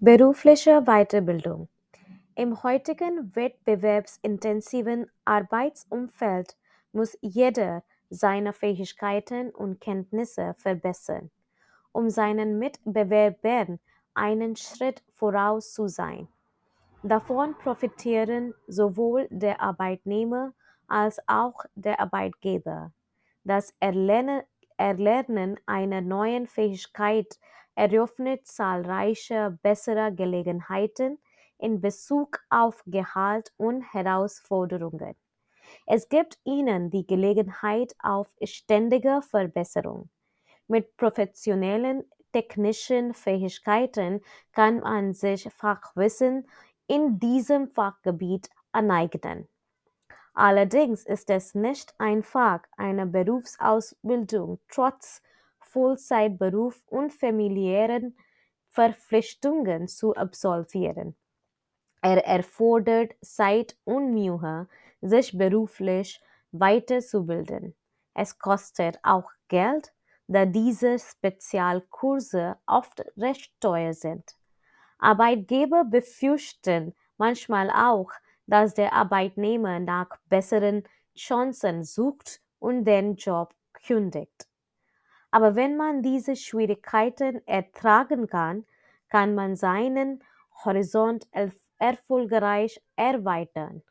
Berufliche Weiterbildung. Im heutigen wettbewerbsintensiven Arbeitsumfeld muss jeder seine Fähigkeiten und Kenntnisse verbessern, um seinen Mitbewerbern einen Schritt voraus zu sein. Davon profitieren sowohl der Arbeitnehmer als auch der Arbeitgeber. Das Erlernen, einer neuen Fähigkeit eröffnet zahlreiche bessere Gelegenheiten in Bezug auf Gehalt und Herausforderungen. Es gibt ihnen die Gelegenheit auf ständige Verbesserung. Mit professionellen technischen Fähigkeiten kann man sich Fachwissen in diesem Fachgebiet aneignen. Allerdings ist es nicht einfach, eine Berufsausbildung trotz Vollzeitberuf und familiären Verpflichtungen zu absolvieren. Er erfordert Zeit und Mühe, sich beruflich weiterzubilden. Es kostet auch Geld, da diese Spezialkurse oft recht teuer sind. Arbeitgeber befürchten manchmal auch, dass der Arbeitnehmer nach besseren Chancen sucht und den Job kündigt. Aber wenn man diese Schwierigkeiten ertragen kann, kann man seinen Horizont erfolgreich erweitern.